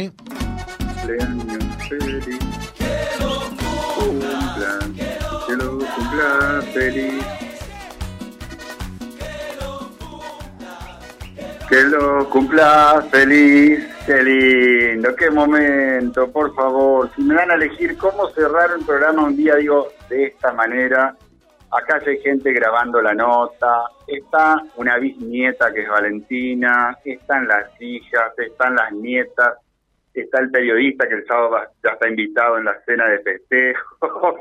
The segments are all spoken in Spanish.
Que lo cumpla, que lo cumpla feliz. Que lo cumpla feliz. Qué lindo, qué momento, por favor. Si me van a elegir cómo cerrar un programa un día, digo, de esta manera. Acá hay gente grabando la nota, está una bisnieta que es Valentina, están las hijas, están las nietas, está el periodista que el sábado va- ya está invitado en la cena de festejo.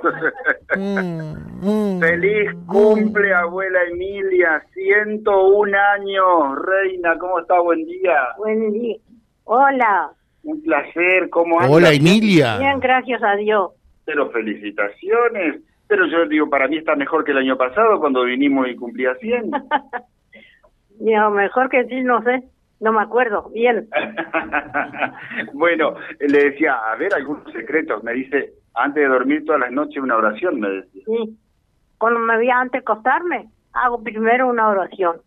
Mm, Feliz cumple, abuela Emilia, 101 años, reina, ¿cómo está? Buen día. Buen día. Hola. Un placer, ¿cómo anda? Hola Emilia. Bien, gracias a Dios. Pero felicitaciones. Pero yo digo, para mí está mejor que el año pasado cuando vinimos y cumplía 100. Y a lo mejor que sí, no sé. No me acuerdo. Bien. bueno, le decía, a ver, algunos secretos. Me dice, antes de dormir todas las noches una oración, me decía. Sí. Cuando me voy antes de acostarme, hago primero una oración.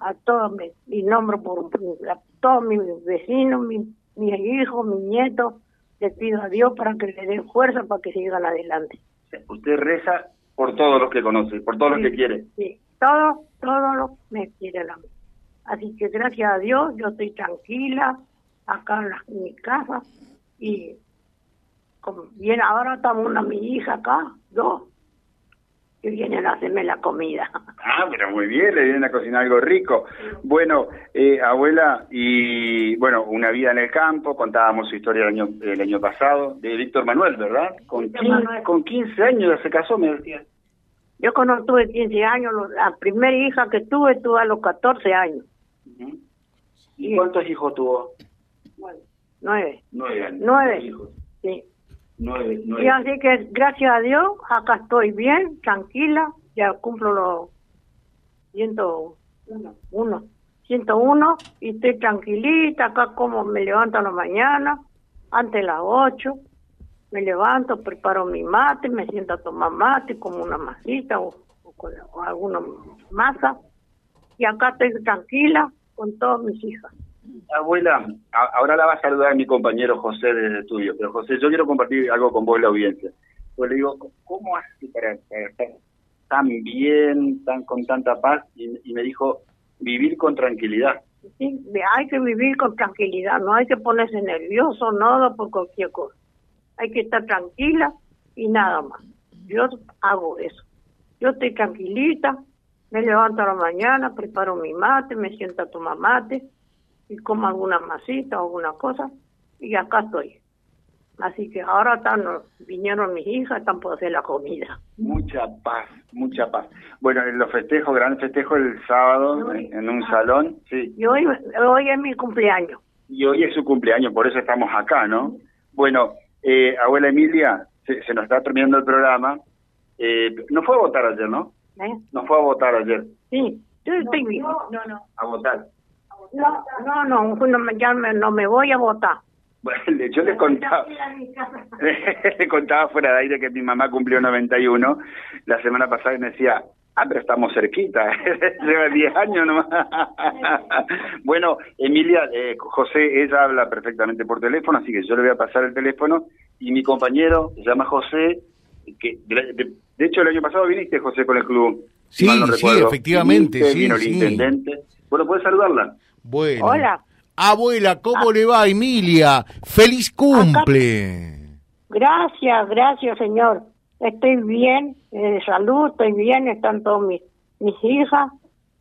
A todos mis, y nombro por a todos mis vecinos, mi- mis hijos, mis nietos. Les pido a Dios para que le den fuerza para que sigan adelante. Usted reza por todos los que conoce, por todos los que quiere. Sí, todo, todo lo me quieren a mí. Así que gracias a Dios yo estoy tranquila acá en, la- en mi casa y como bien ahora estamos una mi hija acá, dos, que vienen a hacerme la comida. Ah, pero muy bien, le vienen a cocinar algo rico. Bueno, eh, abuela, y bueno, una vida en el campo, contábamos su historia el año, el año pasado, de Víctor Manuel, ¿verdad? Con, Víctor 15, Manuel. con 15 años ya se casó, me decía. Yo cuando tuve 15 años, la primera hija que tuve, tuve a los 14 años. ¿Y cuántos hijos tuvo? nueve, Nueve años. Nueve. hijos. sí. Nueve, Y así que gracias a Dios, acá estoy bien, tranquila, ya cumplo los 101, 101 y estoy tranquilita, acá como me levanto a la mañana, antes de las 8, me levanto, preparo mi mate, me siento a tomar mate, como una masita o, o con- o alguna masa, y acá estoy tranquila con todas mis hijas. Abuela, a- ahora la va a saludar mi compañero José desde el estudio, pero José, yo quiero compartir algo con vos, la audiencia. Pues le digo, ¿cómo hace para, estar tan bien, tan con tanta paz? Y, y me dijo, vivir con tranquilidad. Sí, hay que vivir con tranquilidad, no hay que ponerse nervioso, nada por cualquier cosa. Hay que estar tranquila y nada más. Yo hago eso. Yo estoy tranquilita, me levanto a la mañana, preparo mi mate, me siento a tomar mate y como alguna masita o alguna cosa y acá estoy. Así que ahora están, vinieron mis hijas, están por hacer la comida. Mucha paz, mucha paz. Bueno, en los festejos, gran festejo el sábado en, en un salón, sí. Y hoy, hoy es mi cumpleaños. Y hoy es su cumpleaños, por eso estamos acá, ¿no? Bueno, eh, abuela Emilia, se, se nos está terminando el programa. Eh, no fue a votar ayer, ¿no? ¿Eh? No fue a votar ayer, Sí, yo estoy bien. No, no. a votar. No, no, no, no me, ya me- no me voy a votar. Bueno, yo les contaba, le contaba fuera de aire que mi mamá cumplió 91 la semana pasada y me decía, ah, pero estamos cerquita, lleva 10 años nomás. bueno, Emilia, eh, José, ella habla perfectamente por teléfono, así que yo le voy a pasar el teléfono y mi compañero se llama José, que de, de- de hecho el año pasado viniste, José, con el club. Sí, no sí, efectivamente, Viniste, sí, vino el intendente. Bueno, puedes saludarla. Bueno. Hola. Abuela, ¿cómo le va, Emilia? ¡Feliz cumple! Gracias, gracias, señor. Estoy bien, eh, de salud, estoy bien, están todas mis, mis hijas,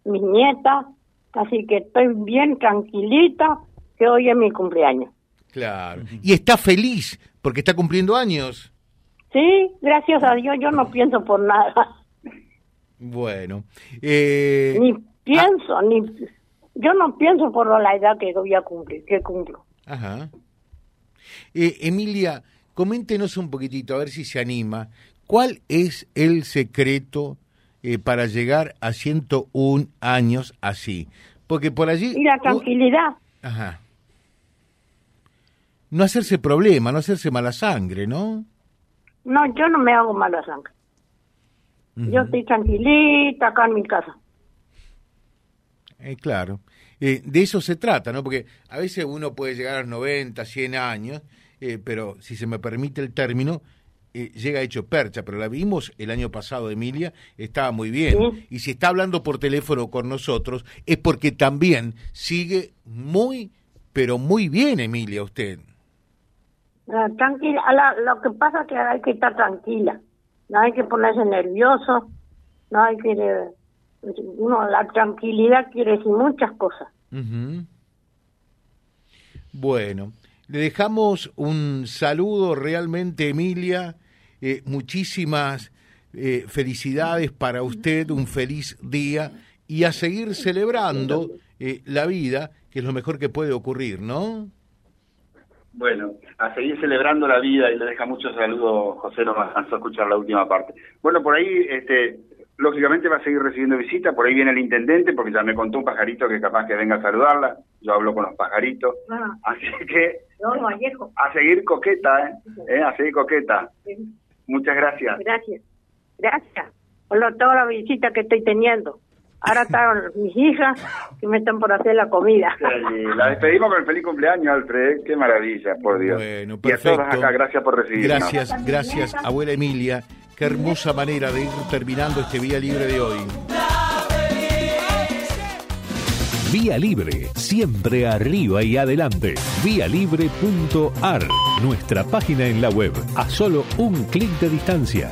mis nietas, así que estoy bien, tranquilita, que hoy es mi cumpleaños. Claro. Y está feliz porque está cumpliendo años. Sí, gracias a Dios, yo no pienso por nada, Bueno. Eh, ni pienso, ni... Yo no pienso por la edad que voy a cumplir, que cumplo. Ajá. Eh, Emilia, coméntenos un poquitito, a ver si se anima. ¿Cuál es el secreto eh, para llegar a 101 años así? Porque por allí... Y la tranquilidad, Ajá. No hacerse problema, no hacerse mala sangre, ¿no? No, yo no me hago mala sangre. Yo Ujú. estoy tranquilita acá en mi casa. Eh, claro. Eh, de eso se trata, ¿no? Porque a veces uno puede llegar a los 90, 100 años, eh, pero si se me permite el término, eh, llega hecho percha, pero la vimos el año pasado, Emilia, estaba muy bien. Y si está hablando por teléfono con nosotros, es porque también sigue muy, pero muy bien, Emilia, usted. Ah, tranquila, lo que pasa es que hay que estar tranquila, no hay que ponerse nervioso, no hay que... Uno, la tranquilidad quiere decir muchas cosas. Bueno, le dejamos un saludo realmente, Emilia. Eh, muchísimas eh, felicidades para usted, un feliz día y a seguir celebrando eh, la vida, que es lo mejor que puede ocurrir, ¿no? Bueno, a seguir celebrando la vida y le deja muchos saludos, José, no alcanzó a escuchar la última parte. Bueno, por ahí, este, lógicamente va a seguir recibiendo visitas, por ahí viene el intendente, porque ya me contó un pajarito que capaz que venga a saludarla, yo hablo con los pajaritos, ah. así que a seguir coqueta, ¿eh? ¿Eh? A seguir coqueta. Muchas gracias. Gracias, gracias por toda la visita que estoy teniendo. Ahora están mis hijas que me están por hacer la comida. la despedimos con el feliz cumpleaños, Alfred. Qué maravilla, por Dios. Bueno, perfecto. Y a todos acá, gracias por recibirnos. Gracias, gracias, abuela Emilia. Qué hermosa manera de ir terminando este Vía Libre de hoy. Vía Libre, siempre arriba y adelante. Vialibre.ar, nuestra página en la web, a solo un clic de distancia